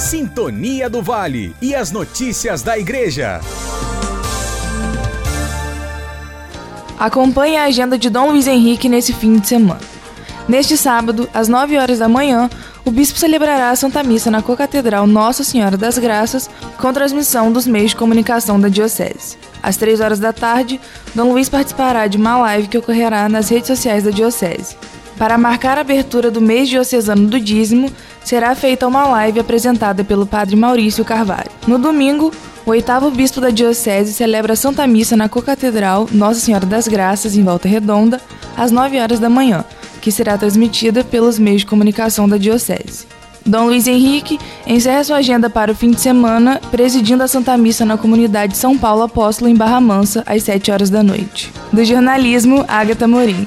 Sintonia do Vale e as notícias da Igreja. Acompanhe a agenda de Dom Luiz Henrique nesse fim de semana. Neste sábado, às 9 horas da manhã, o bispo celebrará a Santa Missa na Cocatedral Nossa Senhora das Graças, com transmissão dos meios de comunicação da Diocese. Às 3 horas da tarde, Dom Luiz participará de uma live que ocorrerá nas redes sociais da Diocese. Para marcar a abertura do mês diocesano do dízimo, será feita uma live apresentada pelo Padre Maurício Carvalho. No domingo, o oitavo bispo da Diocese celebra a Santa Missa na Cocatedral Nossa Senhora das Graças, em Volta Redonda, às 9 horas da manhã, que será transmitida pelos meios de comunicação da Diocese. Dom Luiz Henrique encerra sua agenda para o fim de semana, presidindo a Santa Missa na comunidade São Paulo Apóstolo, em Barra Mansa, às 7 horas da noite. Do jornalismo, Agatha Morim.